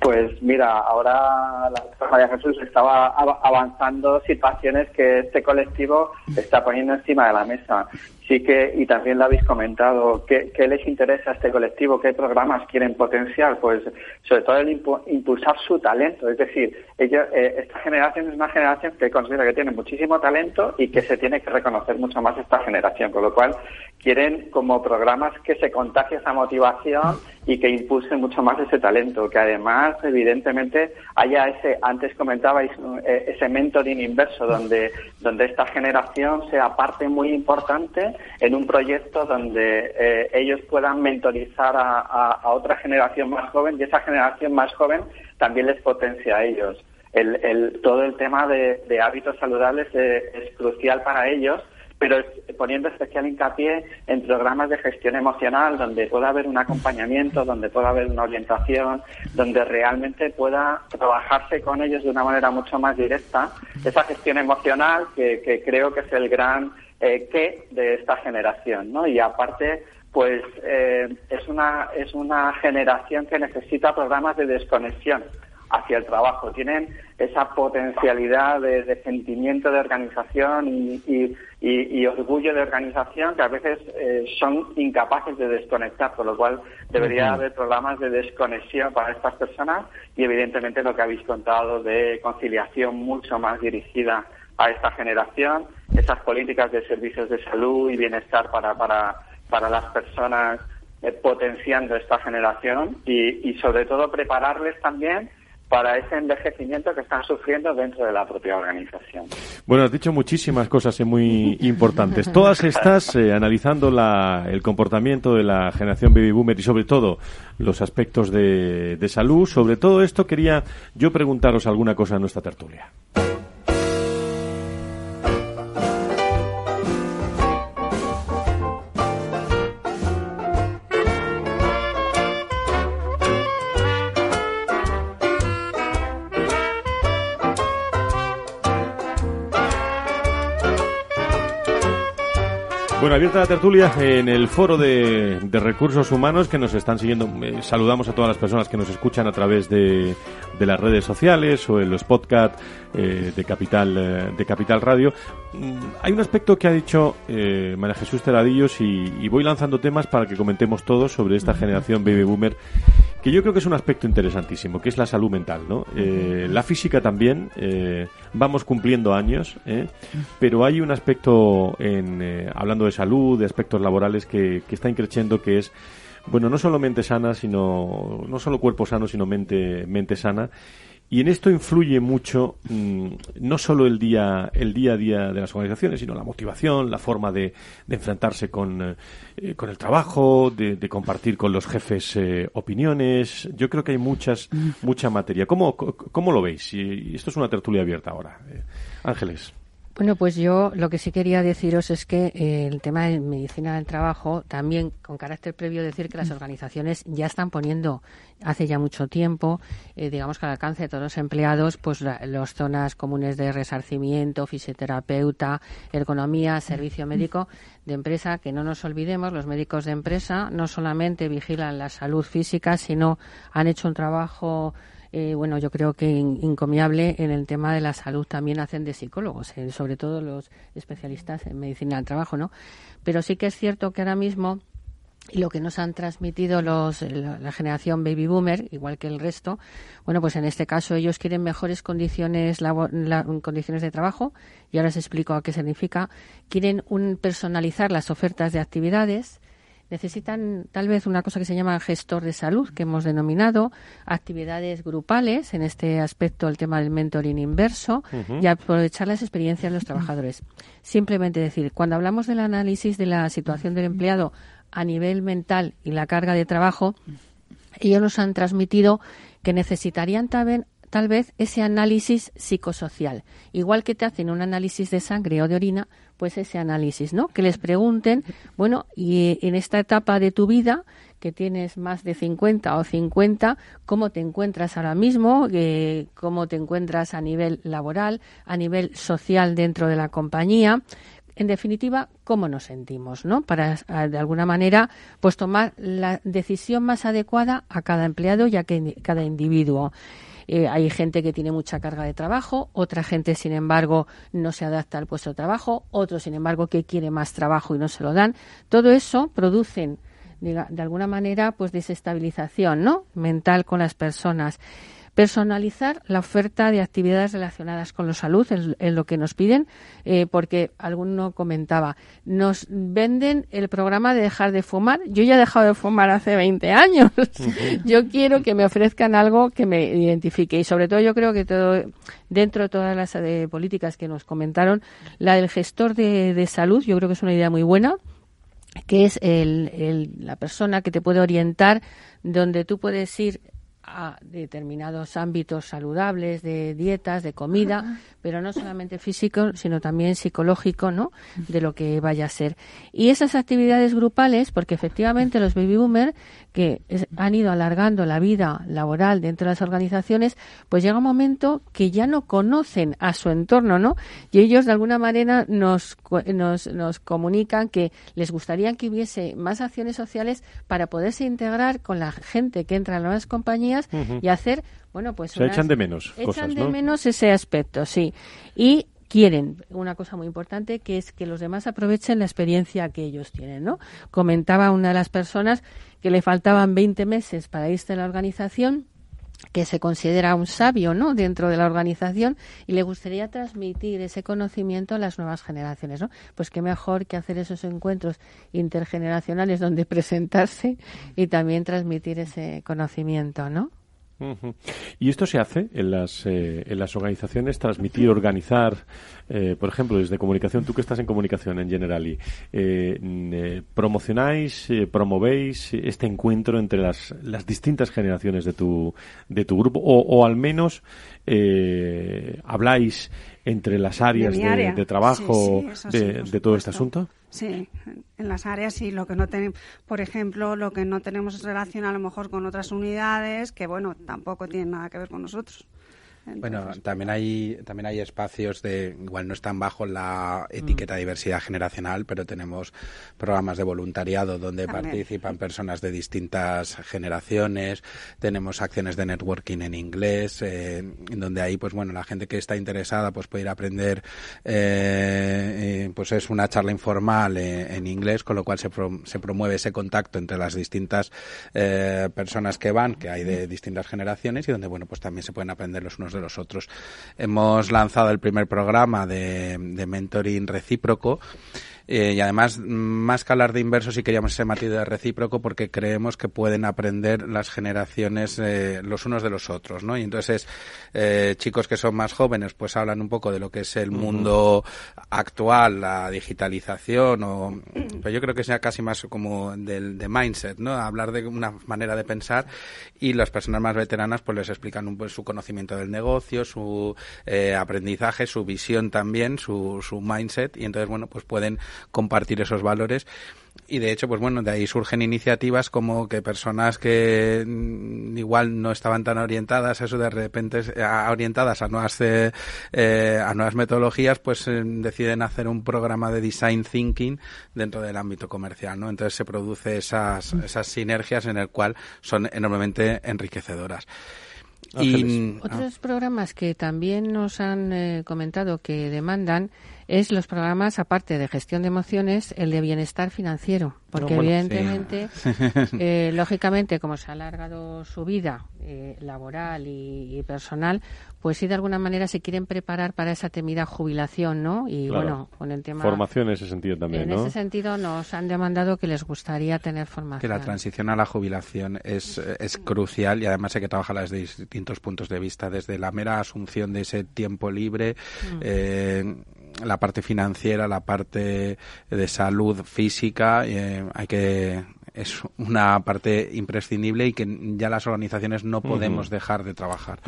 Pues mira, ahora la María Jesús estaba avanzando situaciones que este colectivo está poniendo encima de la mesa. Sí que, y también lo habéis comentado, ¿qué, les interesa a este colectivo? ¿Qué programas quieren potenciar? Pues sobre todo el impulsar su talento. Es decir, ellos, eh, esta generación es una generación que considera que tiene muchísimo talento y que se tiene que reconocer mucho más esta generación. Con lo cual, quieren como programas que se contagie esa motivación y que impulsen mucho más ese talento. Que además, evidentemente, haya ese, antes comentabais, eh, ese mentoring inverso donde, donde esta generación sea parte muy importante en un proyecto donde eh, ellos puedan mentorizar a, otra generación más joven y esa generación más joven también les potencia a ellos. El, todo el tema de, hábitos saludables es, crucial para ellos, pero poniendo especial hincapié en programas de gestión emocional donde pueda haber un acompañamiento, donde pueda haber una orientación, donde realmente pueda trabajarse con ellos de una manera mucho más directa. Esa gestión emocional que creo que es el gran eh, que de esta generación, ¿no? Y aparte, pues eh, es una es una generación que necesita programas de desconexión hacia el trabajo. Tienen esa potencialidad de, sentimiento de organización y, orgullo de organización que a veces eh, son incapaces de desconectar, por lo cual debería haber programas de desconexión para estas personas y evidentemente lo que habéis contado de conciliación mucho más dirigida a esta generación, esas políticas de servicios de salud y bienestar para, para, para las personas eh, potenciando esta generación y, y sobre todo prepararles también para ese envejecimiento que están sufriendo dentro de la propia organización. Bueno, has dicho muchísimas cosas muy importantes. Todas estas eh, analizando la, el comportamiento de la generación baby boomer y sobre todo los aspectos de, de salud. Sobre todo esto quería yo preguntaros alguna cosa en nuestra tertulia. Bueno, abierta la tertulia en el foro de, recursos humanos que nos están siguiendo. Eh, saludamos a todas las personas que nos escuchan a través de, las redes sociales o en los podcasts eh, de Capital eh, de Capital Radio. Mm, hay un aspecto que ha dicho María Jesús Teradillos y, voy lanzando temas para que comentemos todos sobre esta generación baby boomer que yo creo que es un aspecto interesantísimo, que es la salud mental, ¿no? Eh, la física también, eh, vamos cumpliendo años, ¿eh? pero hay un aspecto, en, hablando de salud, de aspectos laborales, que, que está increciendo, que es bueno, no solo mente sana, sino no solo cuerpo sano, sino mente mente sana y en esto influye mucho mm, no solo el día, el día a día de las organizaciones, sino la motivación, la forma de, enfrentarse con, eh, con, el trabajo, de, compartir con los jefes eh, opiniones. Yo creo que hay muchas, mucha materia. ¿Cómo, cómo lo veis? Y, esto es una tertulia abierta ahora. Eh, Ángeles. Bueno, pues yo lo que sí quería deciros es que eh, el tema de medicina del trabajo, también con carácter previo, decir que las organizaciones ya están poniendo hace ya mucho tiempo, eh, digamos que al alcance de todos los empleados, pues las zonas comunes de resarcimiento, fisioterapeuta, ergonomía, servicio médico de empresa, que no nos olvidemos, los médicos de empresa no solamente vigilan la salud física, sino han hecho un trabajo eh, bueno, yo creo que encomiable en el tema de la salud también hacen de psicólogos, eh, sobre todo los especialistas en medicina del trabajo, ¿no? Pero sí que es cierto que ahora mismo lo que nos han transmitido los, la, generación baby boomer, igual que el resto, bueno, pues en este caso ellos quieren mejores condiciones, condiciones de trabajo, y ahora os explico a qué significa. Quieren un, personalizar las ofertas de actividades, necesitan tal vez una cosa que se llama gestor de salud, que hemos denominado, actividades grupales, en este aspecto el tema del mentoring inverso, y aprovechar las experiencias de los trabajadores. Simplemente decir, cuando hablamos del análisis de la situación del empleado a nivel mental y la carga de trabajo, ellos nos han transmitido que necesitarían también tal vez ese análisis psicosocial. Igual que te hacen un análisis de sangre o de orina, pues ese análisis, ¿no? Que les pregunten, bueno, y en esta etapa de tu vida, que tienes más de 50 o 50, ¿cómo te encuentras ahora mismo? Eh, ¿Cómo te encuentras a nivel laboral, a nivel social dentro de la compañía? en definitiva, cómo nos sentimos, ¿no? Para, de alguna manera, pues tomar la decisión más adecuada a cada empleado y a cada individuo. Eh, hay gente que tiene mucha carga de trabajo, otra gente, sin embargo, no se adapta al puesto de trabajo, otro, sin embargo, que quiere más trabajo y no se lo dan. Todo eso producen de, alguna manera pues desestabilización ¿no? mental con las personas personalizar la oferta de actividades relacionadas con la salud es, lo que nos piden, eh, porque alguno comentaba, nos venden el programa de dejar de fumar. Yo ya he dejado de fumar hace 20 años. yo quiero que me ofrezcan algo que me identifique y sobre todo yo creo que todo dentro de todas las eh, políticas que nos comentaron, la del gestor de, de salud, yo creo que es una idea muy buena que es el, la persona que te puede orientar, donde tú puedes ir a determinados ámbitos saludables de dietas, de comida, pero no solamente físico, sino también psicológico, ¿no? De lo que vaya a ser. Y esas actividades grupales, porque efectivamente los baby boomers que han ido alargando la vida laboral dentro de las organizaciones, pues llega un momento que ya no conocen a su entorno, ¿no? Y ellos de alguna manera nos, nos, nos comunican que les gustaría que hubiese más acciones sociales para poderse integrar con la gente que entra en las y hacer bueno, pues se echan de menos echan de menos ese aspecto, sí. Y quieren una cosa muy importante que es que los demás aprovechen la experiencia que ellos tienen, ¿no? Comentaba una de las personas que le faltaban 20 meses para irse a la organización que se considera un sabio ¿no? dentro de la organización y le gustaría transmitir ese conocimiento a las nuevas generaciones. ¿no? Pues qué mejor que hacer esos encuentros intergeneracionales donde presentarse y también transmitir ese conocimiento, ¿no? Y esto se hace en las, eh, en las organizaciones, transmitir, organizar, eh, por ejemplo, desde comunicación, tú que estás en comunicación en Generali, eh, promocionáis, promovéis este encuentro entre las, las distintas generaciones de tu, de tu grupo, o, o al menos habláis entre las áreas de, trabajo de, todo este asunto? Sí, en las áreas y lo que no tenemos, por ejemplo, lo que no tenemos es relación a lo mejor con otras unidades que, bueno, tampoco tienen nada que ver con nosotros bueno, también hay también hay espacios de igual no están bajo la etiqueta mm. diversidad generacional, pero tenemos programas de voluntariado donde participan personas de distintas generaciones, tenemos acciones de networking en inglés, eh, donde ahí pues bueno la gente que está interesada pues puede ir a aprender, eh, eh, pues es una charla informal en inglés, con lo cual se, se promueve ese contacto entre las distintas personas que van, que hay de distintas generaciones y donde bueno pues también se pueden aprender los unos de los otros. Hemos lanzado el primer programa de, de mentoring recíproco eh, y además, más que hablar de inversos, sí queríamos ese matiz de recíproco porque creemos que pueden aprender las generaciones eh, los unos de los otros, ¿no? Y entonces, eh, chicos que son más jóvenes, pues hablan un poco de lo que es el mundo actual, la digitalización, o pues yo creo que sea casi más como del de mindset, ¿no? Hablar de una manera de pensar y las personas más veteranas pues les explican un, pues, su conocimiento del negocio, su aprendizaje, su visión también, su, su mindset y entonces, bueno, pues pueden compartir esos valores. Y de hecho pues bueno de ahí surgen iniciativas como que personas que mm, igual no estaban tan orientadas eso de repente orientadas a nuevas eh, eh, a nuevas metodologías pues eh, deciden hacer un programa de design thinking dentro del ámbito comercial no entonces se produce esas esas sinergias en el cual son enormemente enriquecedoras. Y otros programas que también nos han comentado que demandan es los programas, aparte de gestión de emociones, el de bienestar financiero. Porque evidentemente, eh, lógicamente, como se ha alargado su vida eh, laboral y, personal, pues sí de alguna manera se quieren preparar para esa temida jubilación, ¿no? Y bueno, con el tema... Formación en ese sentido también, En ese sentido nos han demandado que les gustaría tener formación. Que la transición a la jubilación es, es crucial y además hay que trabajar desde distintos puntos de vista, desde la mera asunción de ese tiempo libre, mm. eh, la parte financiera, la parte de salud física, eh, hay que es una parte imprescindible y que ya las organizaciones no podemos dejar de trabajar.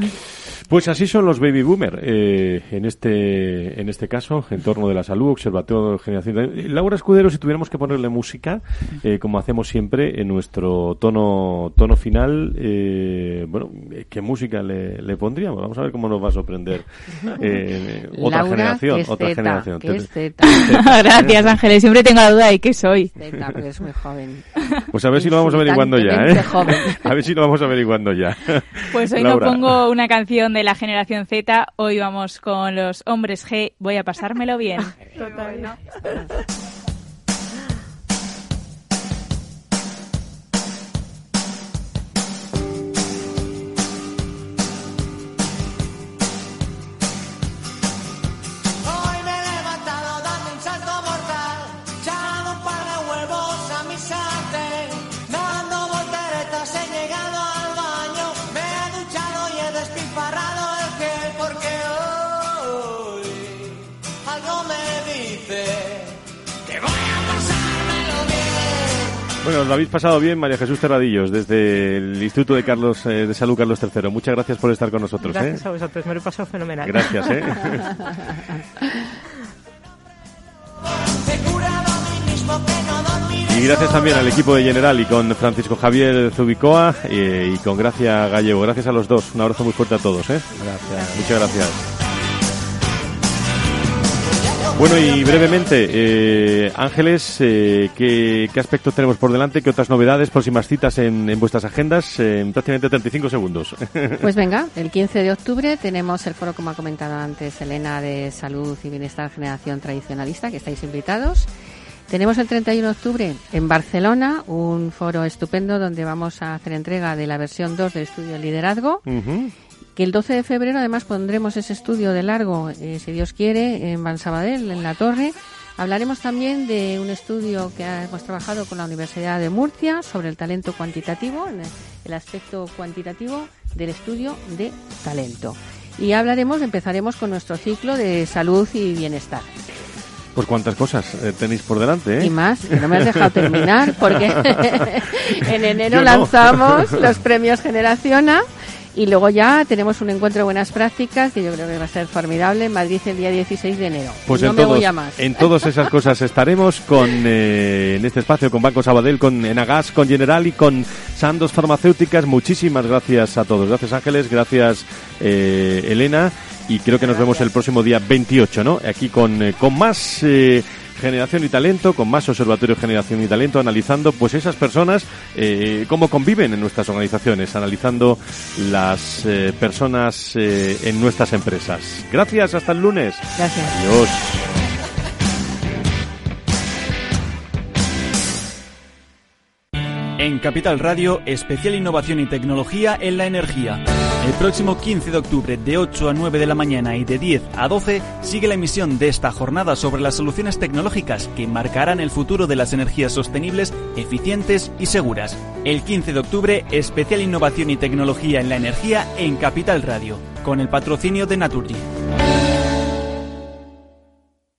Pues así son los baby boomer eh, en este en este caso, entorno de la salud, observatorio de generación. Laura Escudero, si tuviéramos que ponerle música, eh, como hacemos siempre en nuestro tono tono final, eh, bueno, ¿qué música le, le, pondríamos? Vamos a ver cómo nos va a sorprender otra generación, otra generación. Gracias, Ángeles. Siempre tengo la duda de qué soy. es muy joven. Pues a ver si lo vamos averiguando ya, ¿eh? A ver si lo vamos averiguando ya. Pues hoy no pongo una canción de la generación Z, hoy vamos con los hombres G, voy a pasármelo bien. Total. Bueno, lo habéis pasado bien, María Jesús Terradillos, desde el Instituto de Carlos eh, de Salud Carlos III. Muchas gracias por estar con nosotros. Gracias ¿eh? a vosotros, me lo he pasado fenomenal. Gracias, ¿eh? Y gracias también al equipo de General y con Francisco Javier Zubicoa y, y, con Gracia Gallego. Gracias a los dos. Un abrazo muy fuerte a todos. ¿eh? Gracias. Muchas gracias. Bueno, y brevemente, eh, Ángeles, eh, ¿qué, ¿qué, aspectos tenemos por delante? ¿Qué otras novedades, próximas citas en, en vuestras agendas? En prácticamente 35 segundos. Pues venga, el 15 de octubre tenemos el foro, como ha comentado antes Elena, de Salud y Bienestar Generación Tradicionalista, que estáis invitados. Tenemos el 31 de octubre en Barcelona un foro estupendo donde vamos a hacer entrega de la versión 2 del estudio Liderazgo. Uh -huh que el 12 de febrero además pondremos ese estudio de largo, eh, si Dios quiere, en Sabadell, en la Torre. Hablaremos también de un estudio que hemos trabajado con la Universidad de Murcia sobre el talento cuantitativo, el aspecto cuantitativo del estudio de talento. Y hablaremos, empezaremos con nuestro ciclo de salud y bienestar. Pues cuántas cosas eh, tenéis por delante, ¿eh? Y más, que no me has dejado terminar, porque en enero no. lanzamos los premios Generaciona y luego ya tenemos un encuentro de buenas prácticas que yo creo que va a ser formidable en Madrid el día 16 de enero. Pues no en me todos, voy a más. En todas esas cosas estaremos con eh, en este espacio con Banco Sabadell, con Enagas, con General y con Sandos Farmacéuticas. Muchísimas gracias a todos. Gracias Ángeles, gracias eh, Elena y creo que nos vemos el próximo día 28, ¿no? Aquí con, eh, con más eh, Generación y Talento, con más Observatorio Generación y Talento, analizando pues esas personas, eh, cómo conviven en nuestras organizaciones, analizando las eh, personas eh, en nuestras empresas. Gracias, hasta el lunes. Gracias. Adiós. En Capital Radio, especial innovación y tecnología en la energía. El próximo 15 de octubre de 8 a 9 de la mañana y de 10 a 12 sigue la emisión de esta jornada sobre las soluciones tecnológicas que marcarán el futuro de las energías sostenibles, eficientes y seguras. El 15 de octubre, especial innovación y tecnología en la energía en Capital Radio, con el patrocinio de Naturgy.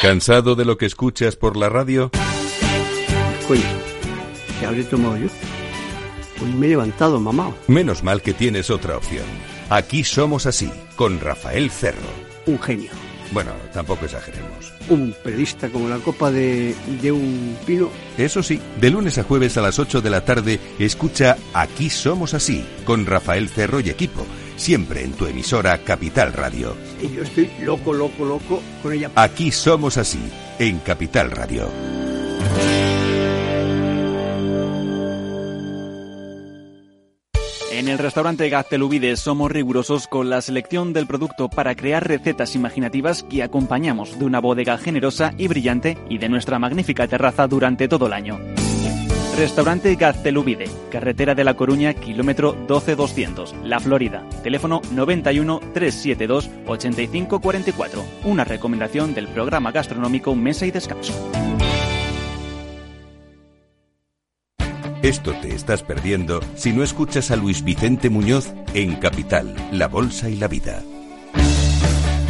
¿Cansado de lo que escuchas por la radio? Oye, ¿qué habré tomado yo? Pues me he levantado, mamá. Menos mal que tienes otra opción. Aquí somos así, con Rafael Cerro. Un genio. Bueno, tampoco exageremos. Un periodista como la copa de, de un pino. Eso sí, de lunes a jueves a las 8 de la tarde, escucha Aquí somos así, con Rafael Cerro y equipo siempre en tu emisora Capital Radio. Y yo estoy loco, loco, loco con ella. Aquí somos así, en Capital Radio. En el restaurante Gaztelubides somos rigurosos con la selección del producto para crear recetas imaginativas que acompañamos de una bodega generosa y brillante y de nuestra magnífica terraza durante todo el año. Restaurante Gaztelubide, carretera de La Coruña, kilómetro 12200, La Florida. Teléfono 91 372 8544. Una recomendación del programa gastronómico Mesa y Descanso. Esto te estás perdiendo si no escuchas a Luis Vicente Muñoz en Capital, La Bolsa y la Vida.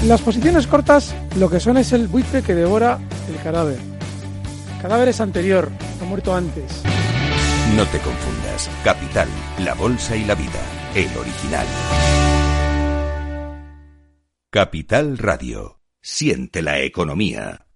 Las posiciones cortas lo que son es el buitre que devora el cadáver. El cadáver es anterior, ha muerto antes. No te confundas. Capital, la bolsa y la vida. El original. Capital Radio. Siente la economía.